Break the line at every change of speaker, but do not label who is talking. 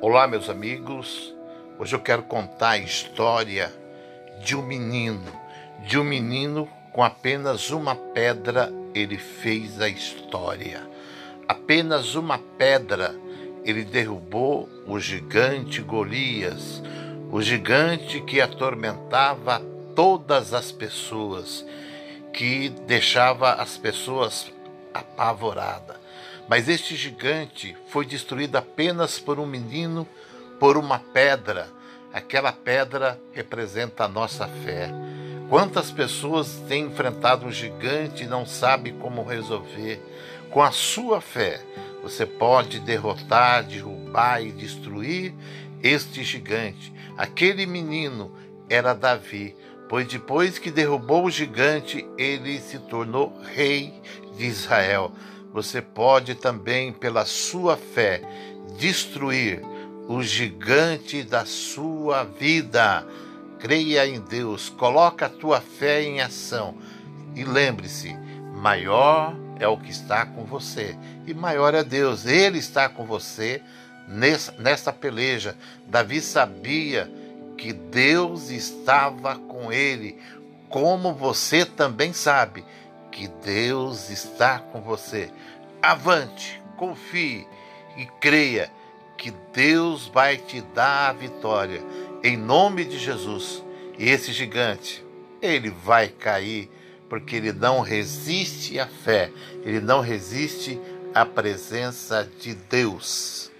Olá, meus amigos. Hoje eu quero contar a história de um menino, de um menino com apenas uma pedra ele fez a história. Apenas uma pedra ele derrubou o gigante Golias, o gigante que atormentava todas as pessoas, que deixava as pessoas apavoradas. Mas este gigante foi destruído apenas por um menino, por uma pedra. Aquela pedra representa a nossa fé. Quantas pessoas têm enfrentado um gigante e não sabem como resolver? Com a sua fé, você pode derrotar, derrubar e destruir este gigante. Aquele menino era Davi, pois depois que derrubou o gigante, ele se tornou rei de Israel. Você pode também, pela sua fé, destruir o gigante da sua vida. Creia em Deus, coloca a tua fé em ação e lembre-se, maior é o que está com você e maior é Deus. Ele está com você nessa peleja. Davi sabia que Deus estava com ele, como você também sabe que Deus está com você. Avante, confie e creia que Deus vai te dar a vitória em nome de Jesus. E esse gigante, ele vai cair porque ele não resiste à fé, ele não resiste à presença de Deus.